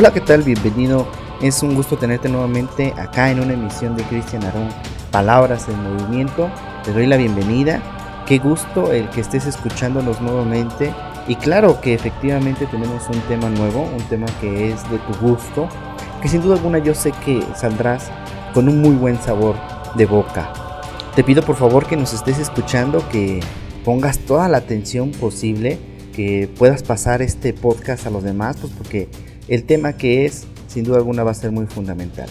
Hola, ¿qué tal? Bienvenido. Es un gusto tenerte nuevamente acá en una emisión de Cristian Arón, Palabras en Movimiento. Te doy la bienvenida. Qué gusto el que estés escuchándonos nuevamente. Y claro que efectivamente tenemos un tema nuevo, un tema que es de tu gusto, que sin duda alguna yo sé que saldrás con un muy buen sabor de boca. Te pido por favor que nos estés escuchando, que pongas toda la atención posible, que puedas pasar este podcast a los demás, pues porque el tema que es, sin duda alguna, va a ser muy fundamental.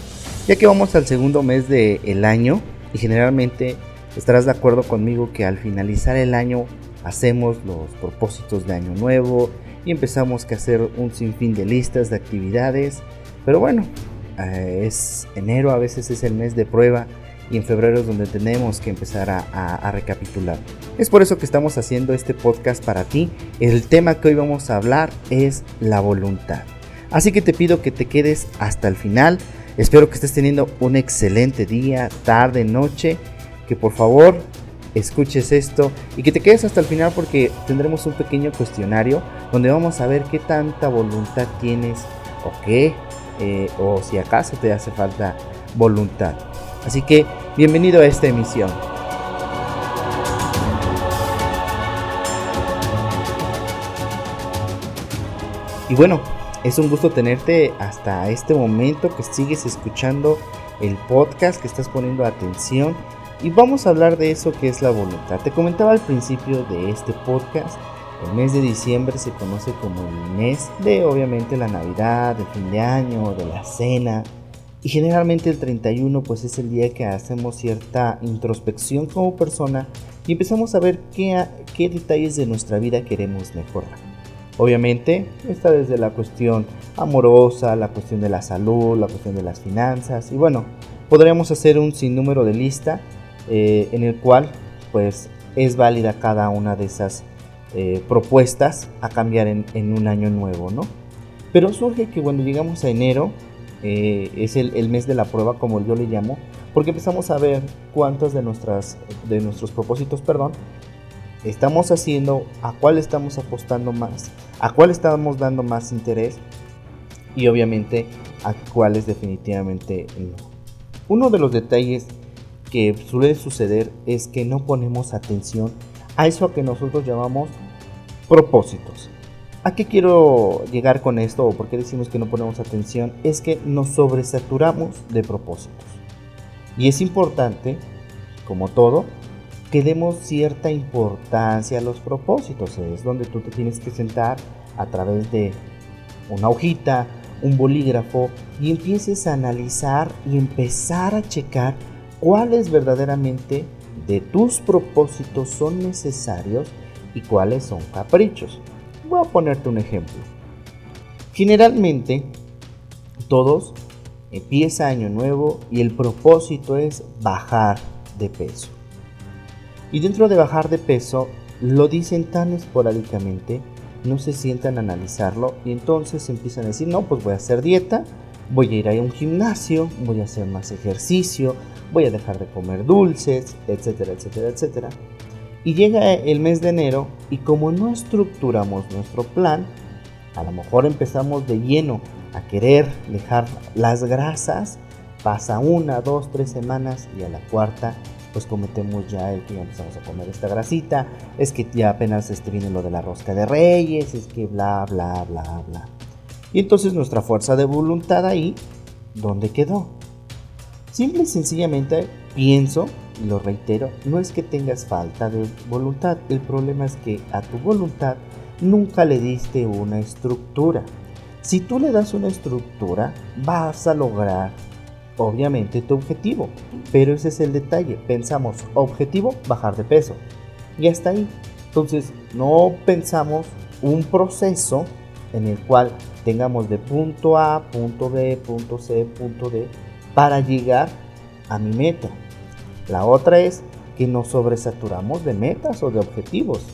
Ya que vamos al segundo mes del año y generalmente estarás de acuerdo conmigo que al finalizar el año hacemos los propósitos de año nuevo y empezamos a hacer un sinfín de listas de actividades. Pero bueno, eh, es enero, a veces es el mes de prueba y en febrero es donde tenemos que empezar a, recapitular. Es por eso que estamos haciendo este podcast para ti. El tema que hoy vamos a hablar es la voluntad. Así que te pido que te quedes hasta el final. Espero que estés teniendo un excelente día, tarde, noche. Que por favor escuches esto y que te quedes hasta el final porque tendremos un pequeño cuestionario donde vamos a ver qué tanta voluntad tienes o qué, eh, o si acaso te hace falta voluntad. Así que bienvenido a esta emisión. Y bueno, es un gusto tenerte hasta este momento que sigues escuchando el podcast, que estás poniendo atención y vamos a hablar de eso que es la voluntad. Te comentaba al principio de este podcast, el mes de diciembre se conoce como el mes de obviamente la Navidad, de fin de año, de la cena, y generalmente el 31 pues es el día que hacemos cierta introspección como persona y empezamos a ver qué, qué detalles de nuestra vida queremos mejorar. Obviamente está desde la cuestión amorosa, la cuestión de la salud, la cuestión de las finanzas y bueno, podríamos hacer un sinnúmero de lista eh, en el cual pues es válida cada una de esas eh, propuestas a cambiar en, un año nuevo, ¿no? Pero surge que cuando llegamos a enero eh, es el, mes de la prueba, como yo le llamo, porque empezamos a ver cuántos de, nuestras, de nuestros propósitos, perdón, estamos haciendo, a cuál estamos apostando más, a cuál estamos dando más interés y obviamente a cuáles definitivamente no. Uno de los detalles que suele suceder es que no ponemos atención a eso que nosotros llamamos propósitos. ¿A qué quiero llegar con esto o por qué decimos que no ponemos atención? Es que nos sobresaturamos de propósitos. Y es importante, como todo, que demos cierta importancia a los propósitos. Es donde tú te tienes que sentar a través de una hojita, un bolígrafo y empieces a analizar y empezar a checar cuáles verdaderamente de tus propósitos son necesarios y cuáles son caprichos. Voy a ponerte un ejemplo. Generalmente, todos empieza año nuevo y el propósito es bajar de peso. Y dentro de bajar de peso, lo dicen tan esporádicamente, no se sientan a analizarlo y entonces empiezan a decir, no, pues voy a hacer dieta, voy a ir a un gimnasio, voy a hacer más ejercicio, voy a dejar de comer dulces, etcétera, etcétera, etcétera. Y llega el mes de enero y como no estructuramos nuestro plan, a lo mejor empezamos de lleno a querer dejar las grasas, pasa una, dos, tres semanas y a la cuarta pues cometemos ya el que ya empezamos a comer esta grasita, es que ya apenas este viene lo de la rosca de reyes, es que bla, bla, bla, bla. Y entonces nuestra fuerza de voluntad ahí, ¿dónde quedó? Simple y sencillamente pienso lo reitero, no es que tengas falta de voluntad, el problema es que a tu voluntad nunca le diste una estructura. Si tú le das una estructura, vas a lograr obviamente tu objetivo, pero ese es el detalle. Pensamos, objetivo, bajar de peso. Y hasta ahí. Entonces, no pensamos un proceso en el cual tengamos de punto A, punto B, punto C, punto D, para llegar a mi meta. La otra es que nos sobresaturamos de metas o de objetivos,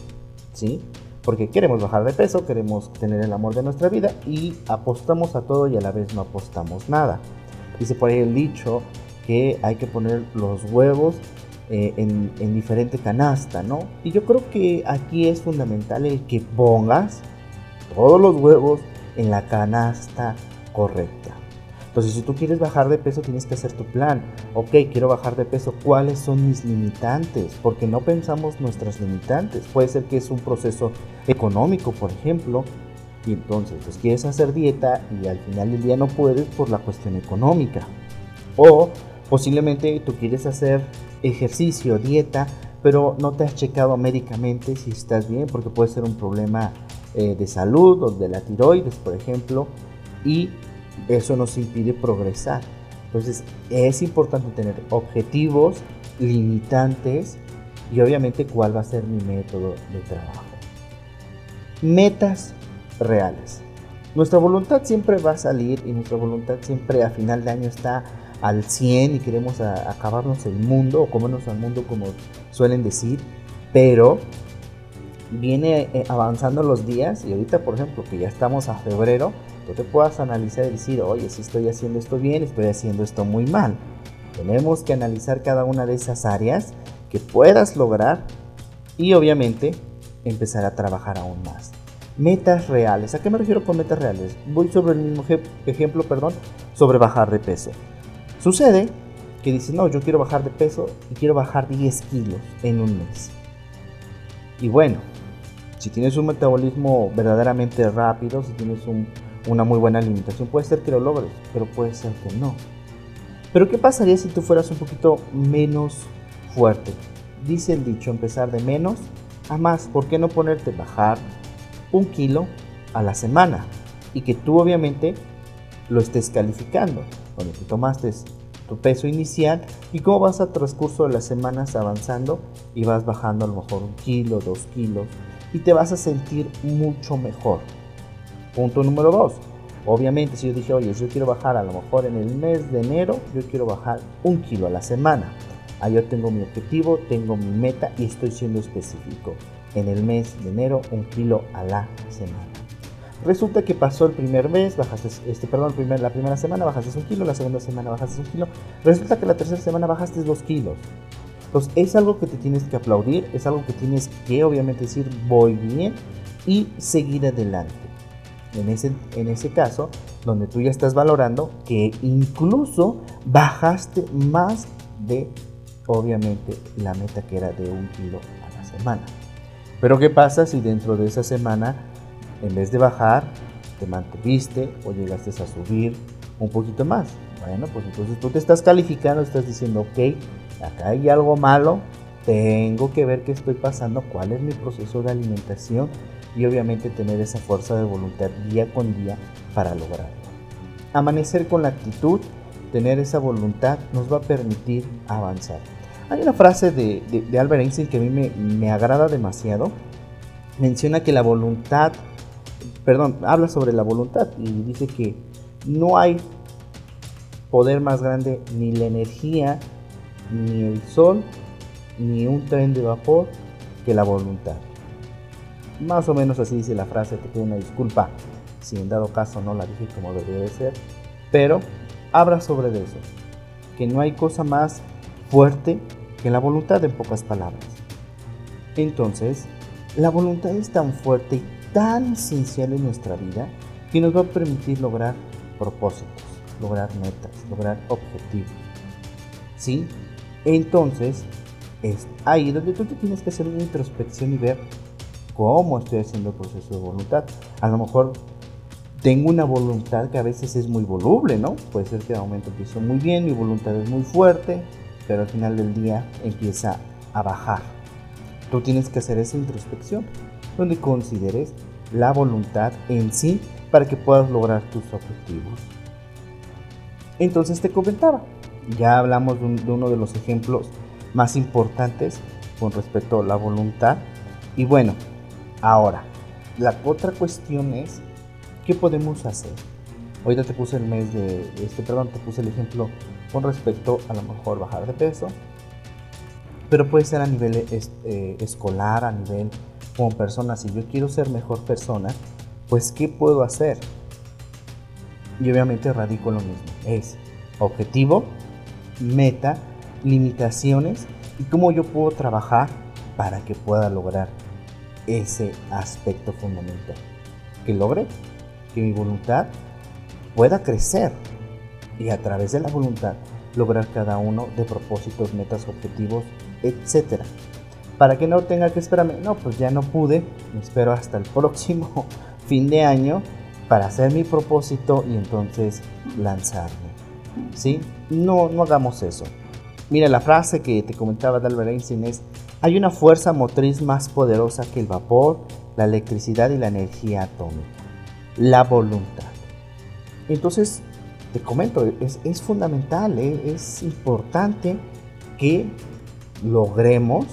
¿sí? Porque queremos bajar de peso, queremos tener el amor de nuestra vida y apostamos a todo y a la vez no apostamos nada. Dice por ahí el dicho que hay que poner los huevos eh, en, en, diferente canasta, ¿no? Y yo creo que aquí es fundamental el que pongas todos los huevos en la canasta correcta. Entonces, si tú quieres bajar de peso, tienes que hacer tu plan. Ok, quiero bajar de peso. ¿Cuáles son mis limitantes? Porque no pensamos nuestras limitantes. Puede ser que es un proceso económico, por ejemplo. Y entonces, pues quieres hacer dieta y al final del día no puedes por la cuestión económica. O posiblemente tú quieres hacer ejercicio, dieta, pero no te has checado médicamente si estás bien, porque puede ser un problema eh, de salud o de la tiroides, por ejemplo, y eso nos impide progresar. Entonces es importante tener objetivos limitantes y obviamente cuál va a ser mi método de trabajo. Metas reales. Nuestra voluntad siempre va a salir y nuestra voluntad siempre a final de año está al 100 y queremos acabarnos el mundo o comernos al mundo como suelen decir, pero viene eh, avanzando los días y ahorita por ejemplo que ya estamos a febrero, tú te puedas analizar y decir, oye, si estoy haciendo esto bien, estoy haciendo esto muy mal. Tenemos que analizar cada una de esas áreas que puedas lograr y obviamente empezar a trabajar aún más. Metas reales. ¿A qué me refiero con metas reales? Voy sobre el mismo ejemplo, perdón, sobre bajar de peso. Sucede que dices, no, yo quiero bajar de peso y quiero bajar 10 kilos en un mes. Y bueno, si tienes un metabolismo verdaderamente rápido, si tienes un una muy buena alimentación. Puede ser que lo logres, pero puede ser que no. Pero ¿qué pasaría si tú fueras un poquito menos fuerte? Dice el dicho, empezar de menos a más. ¿Por qué no ponerte bajar un kilo a la semana? Y que tú obviamente lo estés calificando. Cuando tú tomaste tu peso inicial y cómo vas a transcurso de las semanas avanzando y vas bajando a lo mejor un kilo, dos kilos y te vas a sentir mucho mejor. Punto número dos. Obviamente, si yo dije, oye, yo quiero bajar a lo mejor en el mes de enero, yo quiero bajar un kilo a la semana. Ahí yo tengo mi objetivo, tengo mi meta y estoy siendo específico. En el mes de enero, un kilo a la semana. Resulta que pasó el primer mes, bajaste, este, perdón, primer, la primera semana bajaste un kilo, la segunda semana bajaste un kilo. Resulta que la tercera semana bajaste dos kilos. Entonces es algo que te tienes que aplaudir, es algo que tienes que obviamente decir voy bien y seguir adelante en ese, en ese caso, donde tú ya estás valorando que incluso bajaste más de, obviamente, la meta que era de un kilo a la semana. Pero ¿qué pasa si dentro de esa semana, en vez de bajar, te mantuviste o llegaste a subir un poquito más? Bueno, pues entonces tú te estás calificando, estás diciendo, ok, acá hay algo malo, tengo que ver qué estoy pasando, cuál es mi proceso de alimentación y obviamente tener esa fuerza de voluntad día con día para lograrlo. Amanecer con la actitud, tener esa voluntad nos va a permitir avanzar. Hay una frase de, Albert Einstein que a mí me, me agrada demasiado. Menciona que la voluntad, perdón, habla sobre la voluntad y dice que no hay poder más grande ni la energía, ni el sol, ni un tren de vapor que la voluntad. Más o menos así dice la frase, te pido una disculpa si en dado caso no la dije como debería de ser, pero habla sobre eso, que no hay cosa más fuerte que la voluntad en pocas palabras. Entonces, la voluntad es tan fuerte y tan esencial en nuestra vida que nos va a permitir lograr propósitos, lograr metas, lograr objetivos. ¿Sí? Entonces, es ahí donde tú te tienes que hacer una introspección y ver cómo estoy haciendo el proceso de voluntad. A lo mejor tengo una voluntad que a veces es muy voluble, ¿no? Puede ser que de momento empiezo muy bien, mi voluntad es muy fuerte, pero al final del día empieza a bajar. Tú tienes que hacer esa introspección donde consideres la voluntad en sí para que puedas lograr tus objetivos. Entonces te comentaba, ya hablamos de, uno de los ejemplos más importantes con respecto a la voluntad. Y bueno, ahora, la otra cuestión es, ¿qué podemos hacer? Ahorita te puse el mes de, este, perdón, te puse el ejemplo con respecto a lo mejor bajar de peso, pero puede ser a nivel eh, escolar, a nivel como persona. Si yo quiero ser mejor persona, pues ¿qué puedo hacer? Y obviamente radico lo mismo. Es objetivo, meta limitaciones y cómo yo puedo trabajar para que pueda lograr ese aspecto fundamental. Que logre que mi voluntad pueda crecer y a través de la voluntad lograr cada uno de propósitos, metas, objetivos, etc. Para que no tenga que esperarme, no, pues ya no pude, me espero hasta el próximo fin de año para hacer mi propósito y entonces lanzarme. ¿Sí? No, no hagamos eso. Mira, la frase que te comentaba de Albert Einstein es, hay una fuerza motriz más poderosa que el vapor, la electricidad y la energía atómica, la voluntad. Entonces, te comento, es, fundamental, ¿eh? es importante que logremos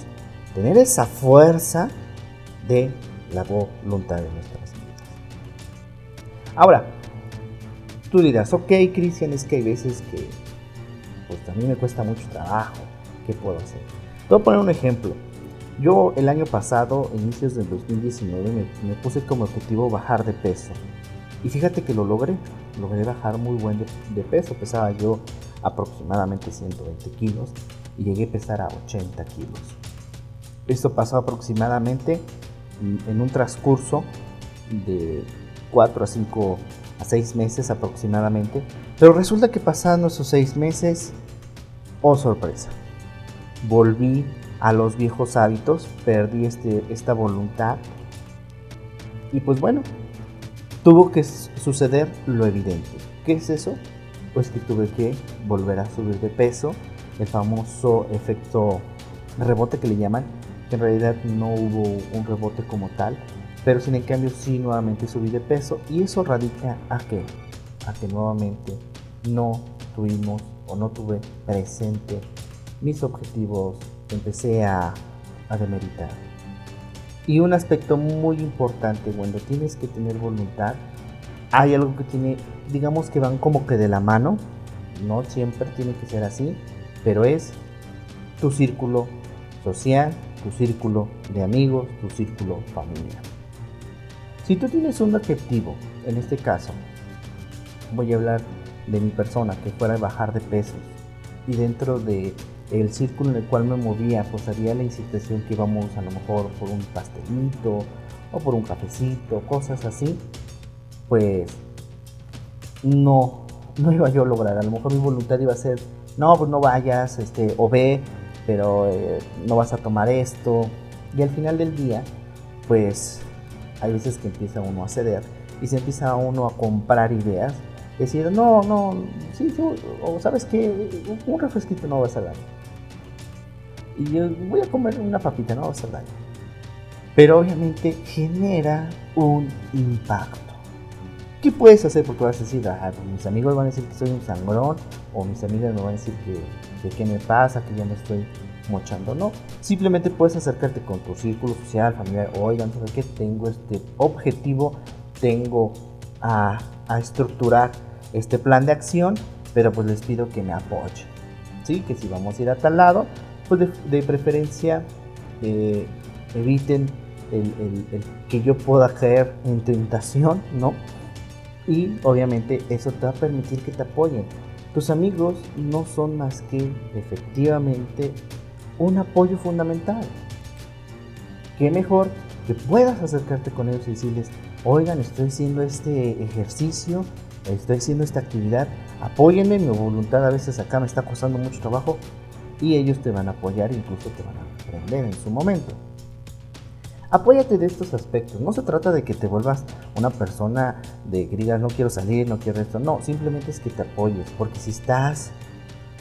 tener esa fuerza de la voluntad de nuestras vidas. Ahora, tú dirás, ok, Cristian, es que hay veces que pues a me cuesta mucho trabajo, ¿qué puedo hacer? Te voy a poner un ejemplo. Yo el año pasado, inicios del 2019, me, puse como objetivo bajar de peso. Y fíjate que lo logré. Logré bajar muy buen de, peso. Pesaba yo aproximadamente 120 kilos y llegué a pesar a 80 kilos. Esto pasó aproximadamente en un transcurso de 4 a 5 a 6 meses aproximadamente. Pero resulta que pasando esos 6 meses, oh sorpresa, volví a los viejos hábitos, perdí este, esta voluntad. Y pues bueno, tuvo que suceder lo evidente. ¿Qué es eso? Pues que tuve que volver a subir de peso, el famoso efecto rebote que le llaman, que en realidad no hubo un rebote como tal, pero sin en cambio sí nuevamente subí de peso y eso radica a que, a que nuevamente no tuvimos o no tuve presente mis objetivos empecé a, a demeritar. Y un aspecto muy importante cuando tienes que tener voluntad, hay algo que tiene, digamos que van como que de la mano, no siempre tiene que ser así, pero es tu círculo social, tu círculo de amigos, tu círculo familiar. Si tú tienes un objetivo, en este caso, voy a hablar de mi persona, que fuera bajar de pesos, y dentro de el círculo en el cual me movía, pues había la incitación que íbamos a lo mejor por un pastelito o por un cafecito, cosas así, pues no, no iba yo a lograr. A lo mejor mi voluntad iba a ser, no, pues no vayas, este, o ve, pero eh, no vas a tomar esto. Y al final del día, pues hay veces que empieza uno a ceder y se empieza uno a comprar ideas. Decir, no, no, sí, o sabes que un refresquito no va a daño y yo voy a comer una papita, no va a hacer daño. Pero obviamente genera un impacto. ¿Qué puedes hacer? Porque vas a decir, ah, pues mis amigos van a decir que soy un sangrón, o mis amigas me van a decir que, qué me pasa, que ya me estoy mochando. No, simplemente puedes acercarte con tu círculo social, familiar. Oigan, ¿sabes qué? Tengo este objetivo, tengo a, a estructurar este plan de acción, pero pues les pido que me apoyen. ¿Sí? Que si vamos a ir a tal lado, de, preferencia eh, eviten que yo pueda caer en tentación, ¿no? Y obviamente eso te va a permitir que te apoyen. Tus amigos no son más que efectivamente un apoyo fundamental. Qué mejor que puedas acercarte con ellos y decirles, oigan, estoy haciendo este ejercicio, estoy haciendo esta actividad, apóyenme, mi voluntad a veces acá me está costando mucho trabajo, y ellos te van a apoyar incluso te van a aprender en su momento. Apóyate de estos aspectos. No se trata de que te vuelvas una persona de que no quiero salir, no quiero esto. No, simplemente es que te apoyes. Porque si estás,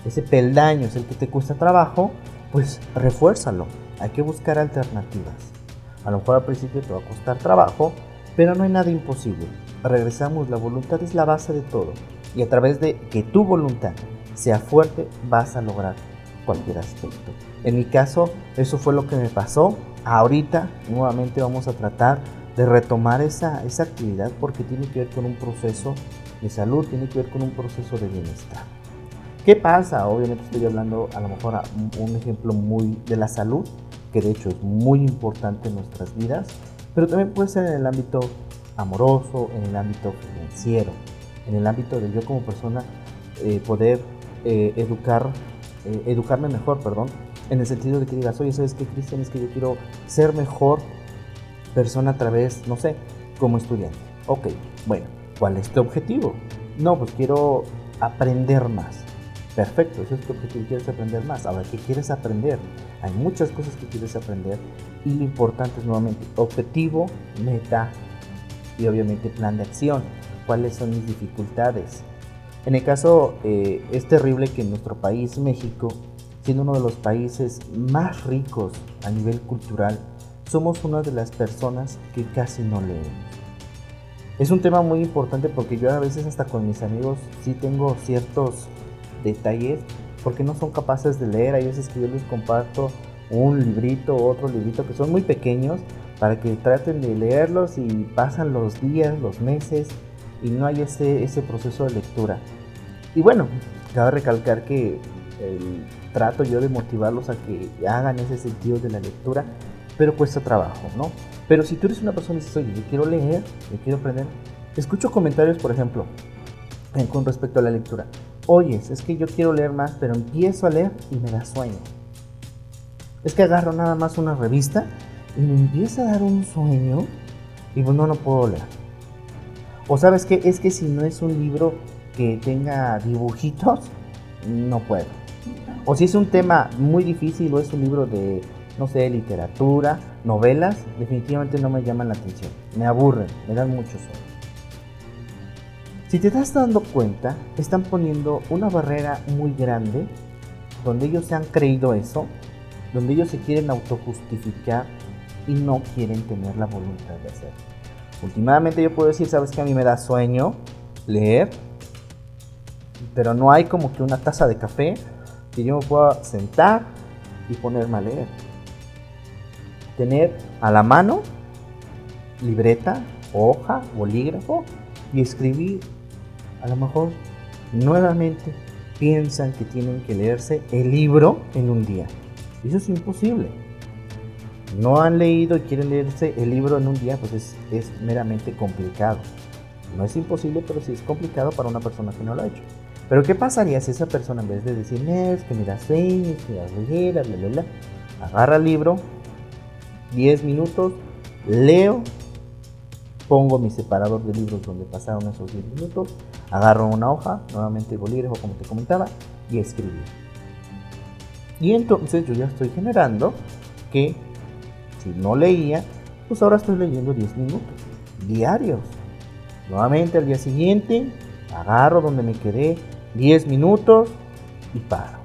ese peldaño es el que te cuesta trabajo, pues refuérzalo. Hay que buscar alternativas. A lo mejor al principio te va a costar trabajo, pero no hay nada imposible. Regresamos, la voluntad es la base de todo. Y a través de que tu voluntad sea fuerte, vas a lograr cualquier aspecto. En mi caso, eso fue lo que me pasó. Ahorita nuevamente vamos a tratar de retomar esa, esa actividad porque tiene que ver con un proceso de salud, tiene que ver con un proceso de bienestar. ¿Qué pasa? Obviamente estoy hablando a lo mejor a un ejemplo muy de la salud, que de hecho es muy importante en nuestras vidas, pero también puede ser en el ámbito amoroso, en el ámbito financiero, en el ámbito de yo como persona eh, poder eh, educar eh, educarme mejor, perdón, en el sentido de que digas, oye, ¿sabes qué, Cristian? Es que yo quiero ser mejor persona a través, no sé, como estudiante. Ok, bueno, ¿cuál es tu objetivo? no, pues quiero aprender más. Perfecto, eso es lo que quieres aprender más. Ahora, ¿qué quieres aprender? Hay muchas cosas que quieres aprender y lo importante es nuevamente objetivo, meta y obviamente plan de acción. ¿Cuáles son mis dificultades? En el caso, eh, es terrible que en nuestro país, México, siendo uno de los países más ricos a nivel cultural, somos una de las personas que casi no leemos. Es un tema muy importante porque yo a veces hasta con mis amigos sí tengo ciertos detalles porque no son capaces de leer. Hay veces que yo les comparto un librito, otro librito que son muy pequeños para que traten de leerlos y pasan los días, los meses y no hay ese, ese proceso de lectura. Y bueno, cabe recalcar que trato yo de motivarlos a que hagan ese sentido de la lectura, pero cuesta trabajo, ¿no? Pero si tú eres una persona y dices, oye, yo quiero leer, yo quiero aprender, escucho comentarios, por ejemplo, con respecto a la lectura. Oyes, es que yo quiero leer más, pero empiezo a leer y me da sueño. Es que agarro nada más una revista y me empieza a dar un sueño y pues no, no puedo leer. O sabes que es que si no es un libro que tenga dibujitos, no puedo. O si es un tema muy difícil o es un libro de, no sé, literatura, novelas, definitivamente no me llaman la atención. Me aburren, me dan mucho sueño. Si te estás dando cuenta, están poniendo una barrera muy grande donde ellos se han creído eso, donde ellos se quieren autojustificar y no quieren tener la voluntad de hacerlo. Últimamente yo puedo decir, sabes que a mí me da sueño leer, pero no hay como que una taza de café que yo me pueda sentar y ponerme a leer. Tener a la mano libreta, hoja, bolígrafo y escribir a lo mejor nuevamente piensan que tienen que leerse el libro en un día. Eso es imposible. No han leído y quieren leerse el libro en un día, pues es, meramente complicado. No es imposible, pero sí es complicado para una persona que no lo ha hecho. Pero ¿qué pasaría si esa persona en vez de decir, es que me da sueño, que da bla, bla, bla, agarra el libro, 10 minutos, leo, pongo mi separador de libros donde pasaron esos 10 minutos, agarro una hoja, nuevamente bolígrafo como te comentaba, y escribí. Y entonces yo ya estoy generando que si no leía, pues ahora estoy leyendo 10 minutos diarios. Nuevamente al día siguiente, agarro donde me quedé 10 minutos y paro.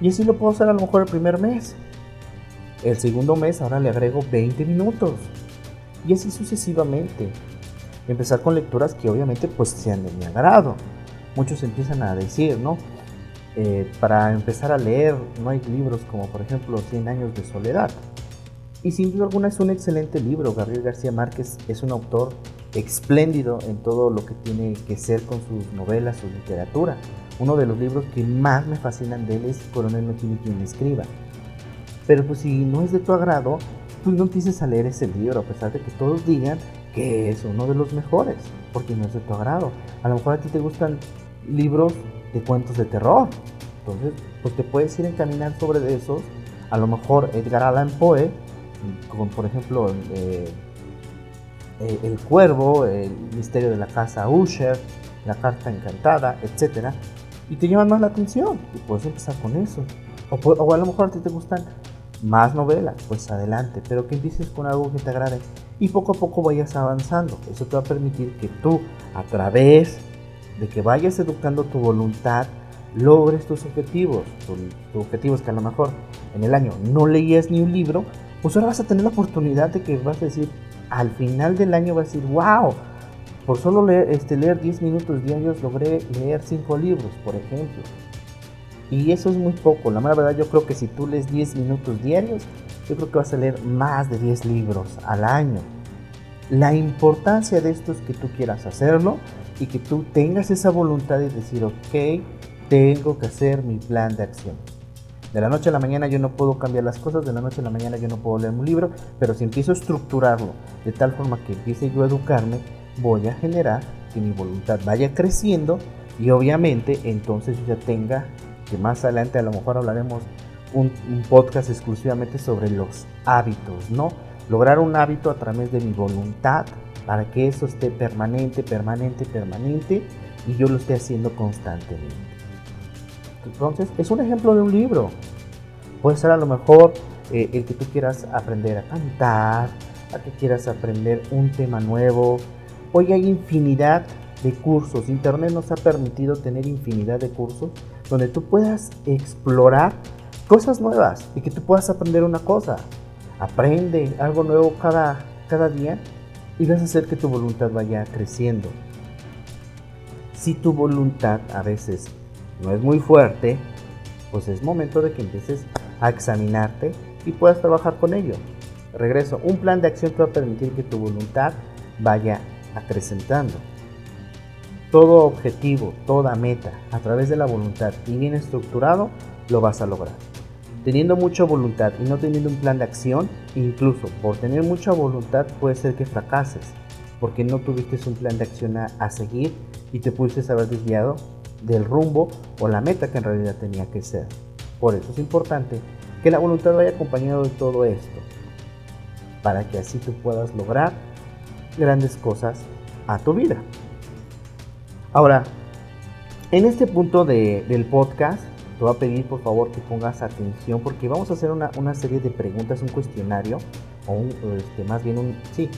Y así lo puedo hacer a lo mejor el primer mes. El segundo mes ahora le agrego 20 minutos. Y así sucesivamente empezar con lecturas que obviamente pues sean de mi agrado. Muchos empiezan a decir, ¿no? Eh, para empezar a leer no hay libros como por ejemplo 100 años de soledad. Y sin duda alguna es un excelente libro. Gabriel García Márquez es un autor espléndido en todo lo que tiene que ser con sus novelas, su literatura. Uno de los libros que más me fascinan de él es Coronel no tiene quien escriba. Pero pues si no es de tu agrado, pues no empieces a leer ese libro, a pesar de que todos digan que es uno de los mejores, porque no es de tu agrado. A lo mejor a ti te gustan libros de cuentos de terror, entonces pues te puedes ir a encaminar sobre esos. A lo mejor Edgar Allan Poe, como por ejemplo eh, El Cuervo, El Misterio de la Casa Usher, La Carta Encantada, etc. Y te llaman más la atención y puedes empezar con eso. O, o a lo mejor a ti te gustan más novelas, pues adelante, pero que empieces con algo que te agrade y poco a poco vayas avanzando. Eso te va a permitir que tú, a través de que vayas educando tu voluntad, logres tus objetivos. Tus objetivos que a lo mejor en el año no leías ni un libro, pues ahora vas a tener la oportunidad de que vas a decir, al final del año vas a decir, wow, por solo leer, este, leer 10 minutos diarios logré leer 5 libros, por ejemplo. Y eso es muy poco. La verdad, yo creo que si tú lees 10 minutos diarios, yo creo que vas a leer más de 10 libros al año. La importancia de esto es que tú quieras hacerlo y que tú tengas esa voluntad de decir, ok, tengo que hacer mi plan de acción. De la noche a la mañana yo no puedo cambiar las cosas, de la noche a la mañana yo no puedo leer un libro, pero si empiezo a estructurarlo de tal forma que empiece yo a educarme, voy a generar que mi voluntad vaya creciendo y obviamente entonces yo ya tenga que más adelante a lo mejor hablaremos un, podcast exclusivamente sobre los hábitos, ¿no? Lograr un hábito a través de mi voluntad para que eso esté permanente, permanente, permanente y yo lo esté haciendo constantemente. Entonces, es un ejemplo de un libro. Puede ser a lo mejor eh, el que tú quieras aprender a cantar, a que quieras aprender un tema nuevo. Hoy hay infinidad de cursos. Internet nos ha permitido tener infinidad de cursos donde tú puedas explorar cosas nuevas y que tú puedas aprender una cosa. Aprende algo nuevo cada, cada día y vas a hacer que tu voluntad vaya creciendo. Si tu voluntad a veces no es muy fuerte, pues es momento de que empieces a examinarte y puedas trabajar con ello. Regreso, un plan de acción te va a permitir que tu voluntad vaya acrecentando. Todo objetivo, toda meta, a través de la voluntad y bien estructurado, lo vas a lograr. Teniendo mucha voluntad y no teniendo un plan de acción, incluso por tener mucha voluntad puede ser que fracases, porque no tuviste un plan de acción a, seguir y te pudiste haber desviado del rumbo o la meta que en realidad tenía que ser. Por eso es importante que la voluntad vaya acompañado de todo esto, para que así tú puedas lograr grandes cosas a tu vida. Ahora, en este punto del podcast, te voy a pedir por favor que pongas atención porque vamos a hacer una, serie de preguntas, un cuestionario, o un, este, más bien un, sí,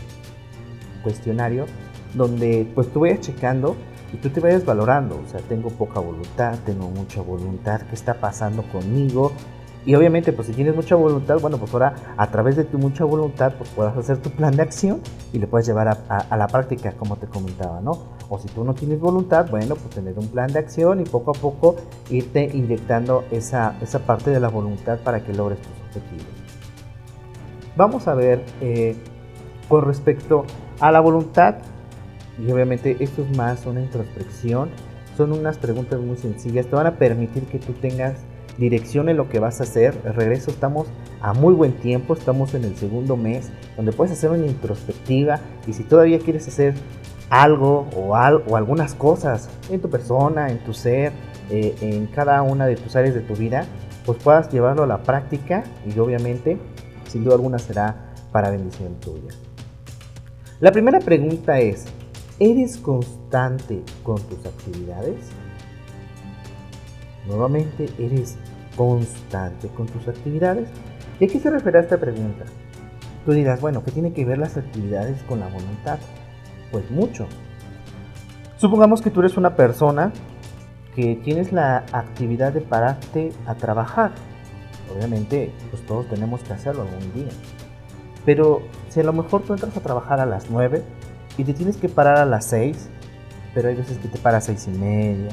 cuestionario, donde pues tú vayas checando y tú te vayas valorando, o sea, tengo poca voluntad, tengo mucha voluntad, ¿qué está pasando conmigo? Y obviamente, pues si tienes mucha voluntad, bueno, pues ahora a través de tu mucha voluntad, pues puedas hacer tu plan de acción y le puedes llevar a, la práctica, como te comentaba, ¿no? O si tú no tienes voluntad, bueno, pues tener un plan de acción y poco a poco irte inyectando esa, esa parte de la voluntad para que logres tus objetivos. Vamos a ver eh, con respecto a la voluntad, y obviamente esto es más una introspección, son unas preguntas muy sencillas, te van a permitir que tú tengas dirección en lo que vas a hacer. regreso estamos a muy buen tiempo, estamos en el segundo mes, donde puedes hacer una introspectiva y si todavía quieres hacer algo o, o algunas cosas en tu persona, en tu ser, eh, en cada una de tus áreas de tu vida, pues puedas llevarlo a la práctica y obviamente, sin duda alguna, será para bendición tuya. La primera pregunta es, ¿eres constante con tus actividades? Nuevamente, ¿eres constante con tus actividades? ¿Y a qué se refiere a esta pregunta? Tú dirás, bueno, ¿qué tiene que ver las actividades con la voluntad? Pues mucho. Supongamos que tú eres una persona que tienes la actividad de pararte a trabajar. Obviamente, pues todos tenemos que hacerlo algún día. Pero si a lo mejor tú entras a trabajar a las 9 y te tienes que parar a las 6, pero hay veces que te paras a 6 y media,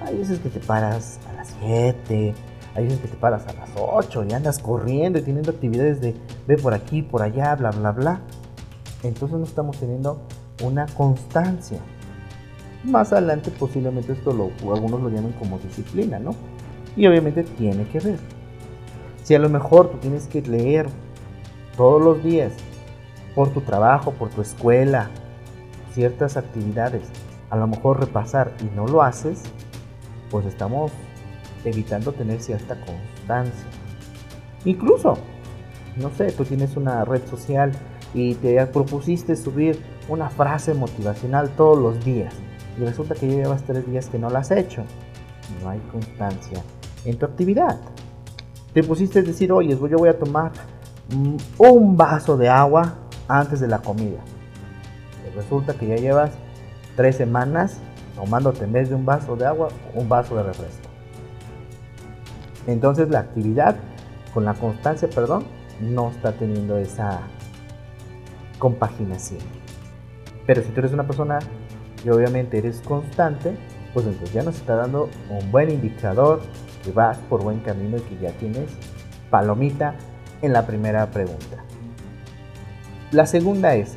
hay veces que te paras a las 7, hay veces que te paras a las 8 y andas corriendo y teniendo actividades de ve por aquí, por allá, bla, bla, bla. Entonces no estamos teniendo una constancia. Más adelante posiblemente esto lo, algunos lo llamen como disciplina, ¿no? Y obviamente tiene que ver. Si a lo mejor tú tienes que leer todos los días por tu trabajo, por tu escuela, ciertas actividades, a lo mejor repasar y no lo haces, pues estamos evitando tener cierta constancia. Incluso, no sé, tú tienes una red social y te propusiste subir una frase motivacional todos los días y resulta que ya llevas tres días que no la has hecho. No hay constancia en tu actividad. Te pusiste decir, oye, yo voy a tomar mm, un vaso de agua antes de la comida. Resulta que ya llevas tres semanas tomándote en vez de un vaso de agua, un vaso de refresco. Entonces la actividad con la constancia, perdón, no está teniendo esa compaginación. Pero si tú eres una persona y obviamente eres constante, pues entonces ya nos está dando un buen indicador que vas por buen camino y que ya tienes palomita en la primera pregunta. La segunda es,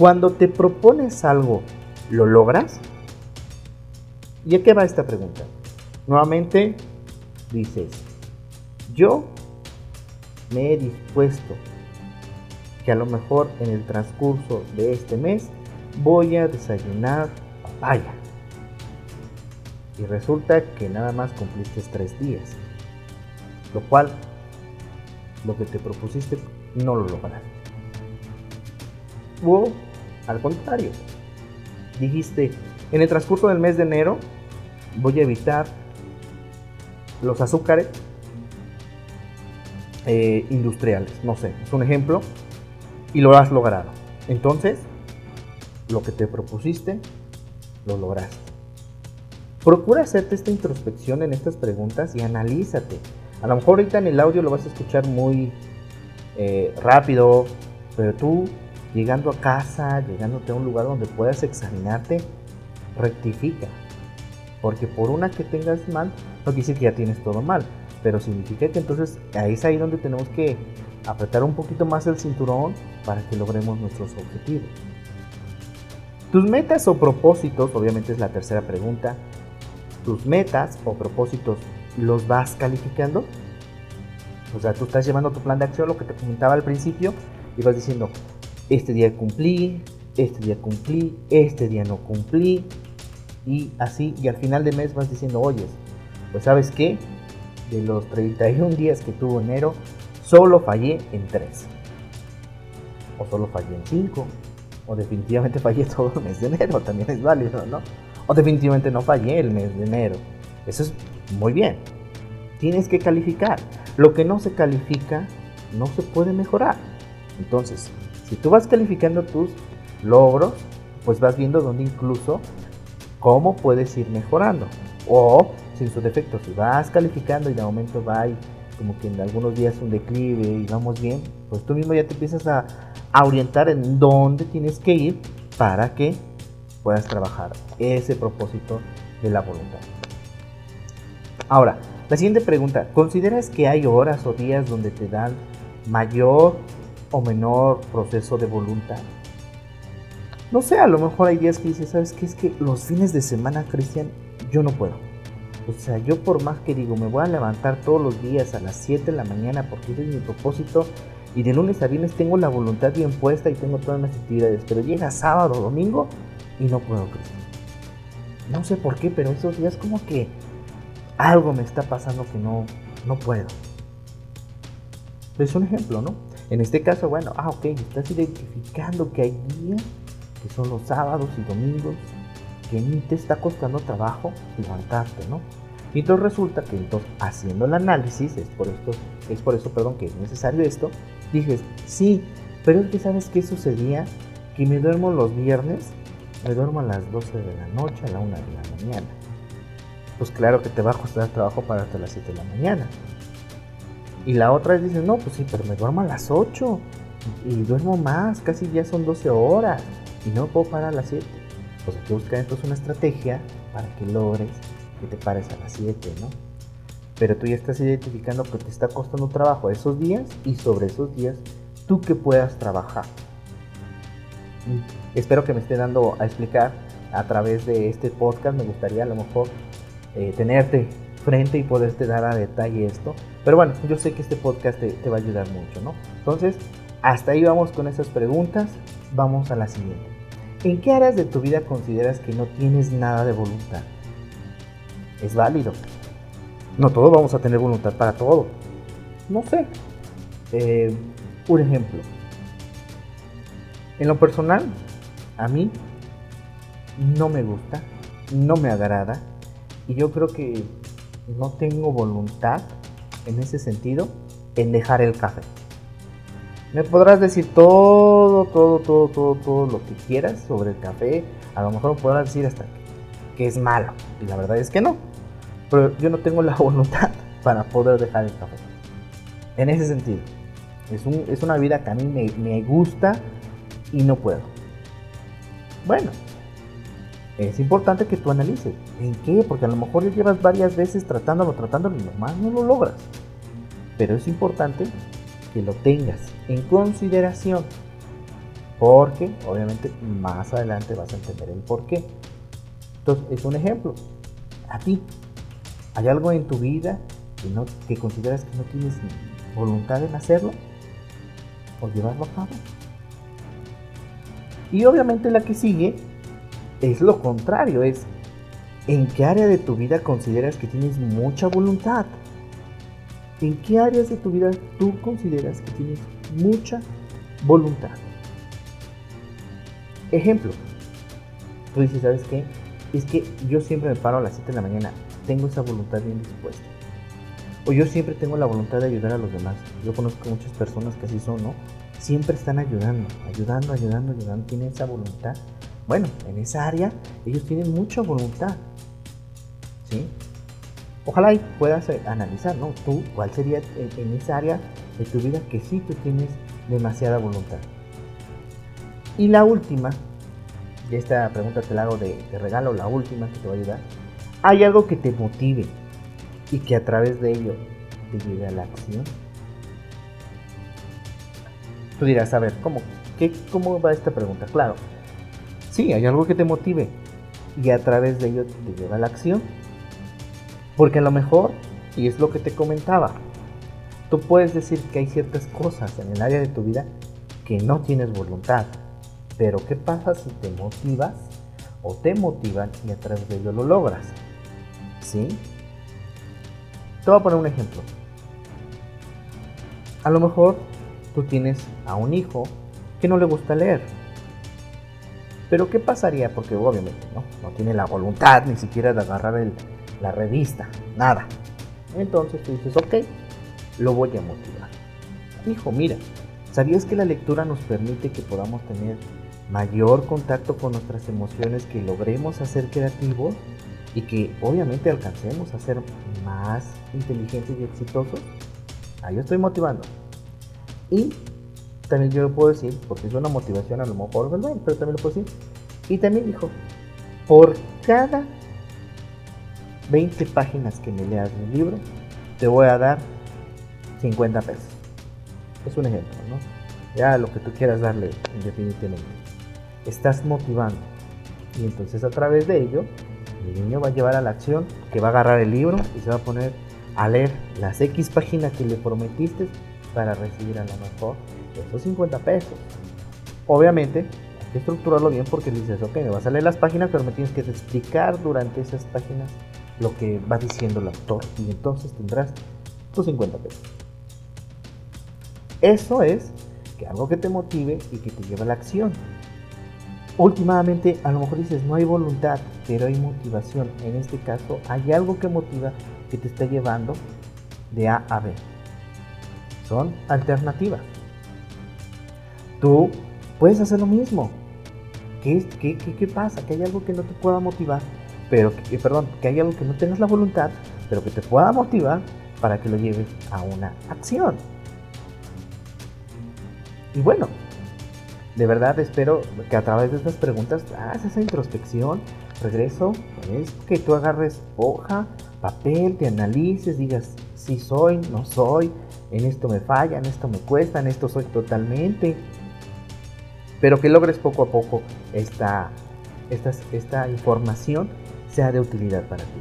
cuando te propones algo ¿Lo logras? ¿Y a qué va esta pregunta? Nuevamente dices, yo me he dispuesto que a lo mejor en el transcurso de este mes voy a desayunar papaya. Y resulta que nada más cumpliste tres días. Lo cual, lo que te propusiste no lo lograste. Al contrario, dijiste, en el transcurso del mes de enero voy a evitar los azúcares eh, industriales, no sé, es un ejemplo, y lo has logrado. Entonces, lo que te propusiste, lo lograste. Procura hacerte esta introspección en estas preguntas y analízate. A lo mejor ahorita en el audio lo vas a escuchar muy eh, rápido, pero tú llegando a casa, llegándote a un lugar donde puedas examinarte, rectifica. Porque por una que tengas mal, no quiere decir que ya tienes todo mal, pero significa que entonces ahí es ahí donde tenemos que apretar un poquito más el cinturón para que logremos nuestros objetivos. Tus metas o propósitos, obviamente es la tercera pregunta, tus metas o propósitos los vas calificando. O sea, tú estás llevando tu plan de acción, lo que te comentaba al principio, y vas diciendo, este día cumplí, este día cumplí, este día no cumplí, y así, y al final de mes vas diciendo, oye, pues sabes qué, de los 31 días que tuvo enero, solo fallé en 3. O solo fallé en 5. O definitivamente fallé todo el mes de enero, también es válido, ¿no? O definitivamente no fallé el mes de enero. Eso es muy bien. Tienes que calificar. Lo que no se califica no se puede mejorar. Entonces, si tú vas calificando tus logros, pues vas viendo dónde incluso cómo puedes ir mejorando. O, sin su defecto, si vas calificando y de momento va y como que en algunos días un declive y vamos bien, pues tú mismo ya te empiezas a, a orientar en dónde tienes que ir para que puedas trabajar ese propósito de la voluntad. Ahora, la siguiente pregunta, ¿consideras que hay horas o días donde te dan mayor o menor proceso de voluntad? No sé, a lo mejor hay días que dices, ¿sabes qué? Es que los fines de semana, Cristian, yo no puedo. O sea, yo por más que digo, me voy a levantar todos los días a las 7 de la mañana porque ese es mi propósito y de lunes a viernes tengo la voluntad bien puesta y tengo todas mis actividades, pero llega sábado o domingo y no puedo, Cristian. No sé por qué, pero esos días como que algo me está pasando que no, no puedo. Es un ejemplo, ¿no? En este caso, bueno, ah, ok, estás identificando que hay días que son los sábados y domingos que ni te está costando trabajo levantarte, ¿no? Y entonces resulta que entonces haciendo el análisis, es por esto, es por eso, perdón, que es necesario esto, dices, sí, pero es que sabes qué sucedía, que me duermo los viernes me duermo a las 12 de la noche, a la 1 de la mañana. Pues claro que te va a costar trabajo para hasta las 7 de la mañana. Y la otra vez dices, no, pues sí, pero me duermo a las 8 y duermo más, casi ya son 12 horas y no puedo parar a las 7. Pues hay que buscar entonces una estrategia para que logres que te pares a las 7, ¿no? Pero tú ya estás identificando que te está costando trabajo esos días y sobre esos días tú que puedas trabajar. Espero que me esté dando a explicar a través de este podcast. Me gustaría a lo mejor eh, tenerte frente y poderte dar a detalle esto. Pero bueno, yo sé que este podcast te, va a ayudar mucho, ¿no? Entonces, hasta ahí vamos con esas preguntas. Vamos a la siguiente. ¿En qué áreas de tu vida consideras que no tienes nada de voluntad? Es válido. No todos vamos a tener voluntad para todo. No sé. Eh, un ejemplo. En lo personal, a mí no me gusta, no me agrada y yo creo que no tengo voluntad en ese sentido en dejar el café. Me podrás decir todo, todo, todo, todo, todo lo que quieras sobre el café. A lo mejor podrás decir hasta que es malo. Y la verdad es que no. Pero yo no tengo la voluntad para poder dejar el café. En ese sentido. Es, una vida que a mí me, me gusta y no puedo. Bueno, es importante que tú analices. ¿En qué? Porque a lo mejor ya llevas varias veces tratándolo, tratándolo y nomás no lo logras. Pero es importante que lo tengas en consideración. Porque obviamente más adelante vas a entender el por qué. Entonces, es un ejemplo. A ti, ¿hay algo en tu vida que, que consideras que no tienes voluntad en hacerlo? ¿O llevarlo a cabo? Y obviamente la que sigue es lo contrario, es en qué área de tu vida consideras que tienes mucha voluntad. ¿En qué áreas de tu vida tú consideras que tienes mucha voluntad? Ejemplo, tú dices, ¿sabes qué? Es que yo siempre me paro a las 7 de la mañana, tengo esa voluntad bien dispuesta. O yo siempre tengo la voluntad de ayudar a los demás. Yo conozco muchas personas que así son, ¿no? Siempre están ayudando, ayudando, ayudando, ayudando, tienen esa voluntad. Bueno, en esa área ellos tienen mucha voluntad. ¿Sí? Ojalá puedas eh, analizar, ¿no? Tú, ¿cuál sería en esa área de tu vida que sí tú tienes demasiada voluntad? Y la última, y esta pregunta te la hago de, regalo, la última que te va a ayudar. ¿Hay algo que te motive y que a través de ello te lleve a la acción? Tú dirás, a ver, ¿cómo, qué, ¿cómo va esta pregunta? Claro, sí, hay algo que te motive y a través de ello te lleva a la acción. Porque a lo mejor, y es lo que te comentaba, tú puedes decir que hay ciertas cosas en el área de tu vida que no tienes voluntad, pero ¿qué pasa si te motivas o te motivan y a través de ello lo logras? ¿Sí? Te voy a poner un ejemplo. A lo mejor tú tienes a un hijo que no le gusta leer. Pero ¿qué pasaría? Porque obviamente no, no tiene la voluntad ni siquiera de agarrar la revista, nada. Entonces tú dices, ok, lo voy a motivar. Hijo, mira, ¿sabías que la lectura nos permite que podamos tener mayor contacto con nuestras emociones, que logremos hacer creativos y que obviamente alcancemos a ser más inteligentes y exitosos. Ahí estoy motivando. Y también yo lo puedo decir, porque es una motivación a lo mejor verbal, pero también lo puedo decir. Y también dijo, por cada 20 páginas que me leas un libro, te voy a dar 50 pesos. Es un ejemplo, ¿no? Ya lo que tú quieras darle, definitivamente estás motivando. Y entonces a través de ello, el niño va a llevar a la acción que va a agarrar el libro y se va a poner a leer las X páginas que le prometiste para recibir a lo mejor esos 50 pesos. Obviamente, hay que estructurarlo bien porque dices, ok, me vas a leer las páginas, pero me tienes que explicar durante esas páginas lo que va diciendo el autor y entonces tendrás tus 50 pesos. Eso es que algo que te motive y que te lleve a la acción últimamente a lo mejor dices, no hay voluntad, pero hay motivación. En este caso, hay algo que motiva que te está llevando de A a B. Son alternativas. Tú puedes hacer lo mismo. ¿Qué, pasa? Que hay algo que no te pueda motivar, pero que, perdón, que hay algo que no tengas la voluntad, pero que te pueda motivar para que lo lleves a una acción. Y bueno, de verdad espero que a través de estas preguntas hagas esa introspección, regreso, es que tú agarres hoja, papel, te analices, digas si soy, no soy, en esto me falla, en esto me cuesta, en esto soy totalmente. Pero que logres poco a poco esta, esta, esta información sea de utilidad para ti.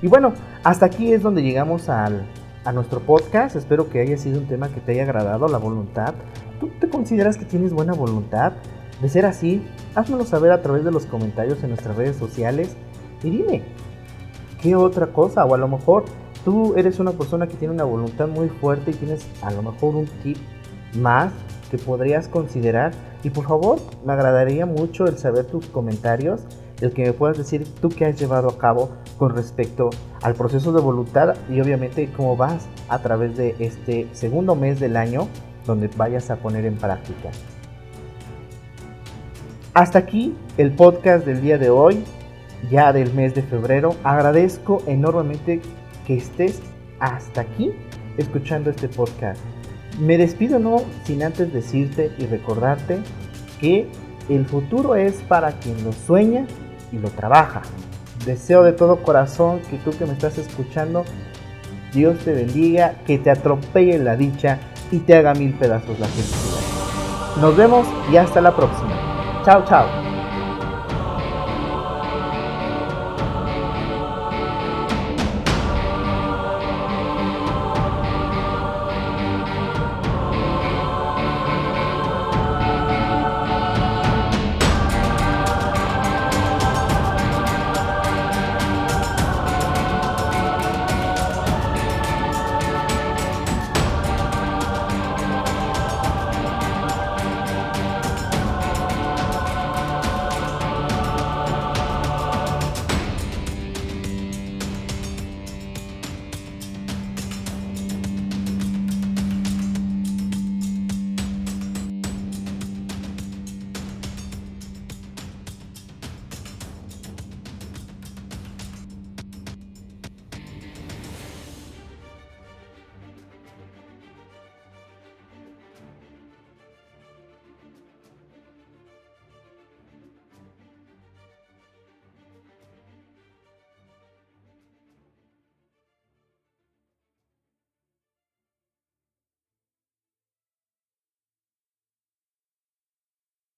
Y bueno, hasta aquí es donde llegamos al, a nuestro podcast. Espero que haya sido un tema que te haya agradado, la voluntad. ¿Tú te consideras que tienes buena voluntad? De ser así, házmelo saber a través de los comentarios en nuestras redes sociales y dime, ¿qué otra cosa? O a lo mejor tú eres una persona que tiene una voluntad muy fuerte y tienes a lo mejor un tip más que podrías considerar. Y por favor, me agradaría mucho el saber tus comentarios, el que me puedas decir tú qué has llevado a cabo con respecto al proceso de voluntad y obviamente cómo vas a través de este segundo mes del año donde vayas a poner en práctica. Hasta aquí el podcast del día de hoy, ya del mes de febrero. Agradezco enormemente que estés hasta aquí escuchando este podcast. Me despido no sin antes decirte y recordarte que el futuro es para quien lo sueña y lo trabaja. Deseo de todo corazón que tú que me estás escuchando, Dios te bendiga, que te atropelle la dicha y te haga mil pedazos la felicidad. Nos vemos y hasta la próxima. Chao, chao.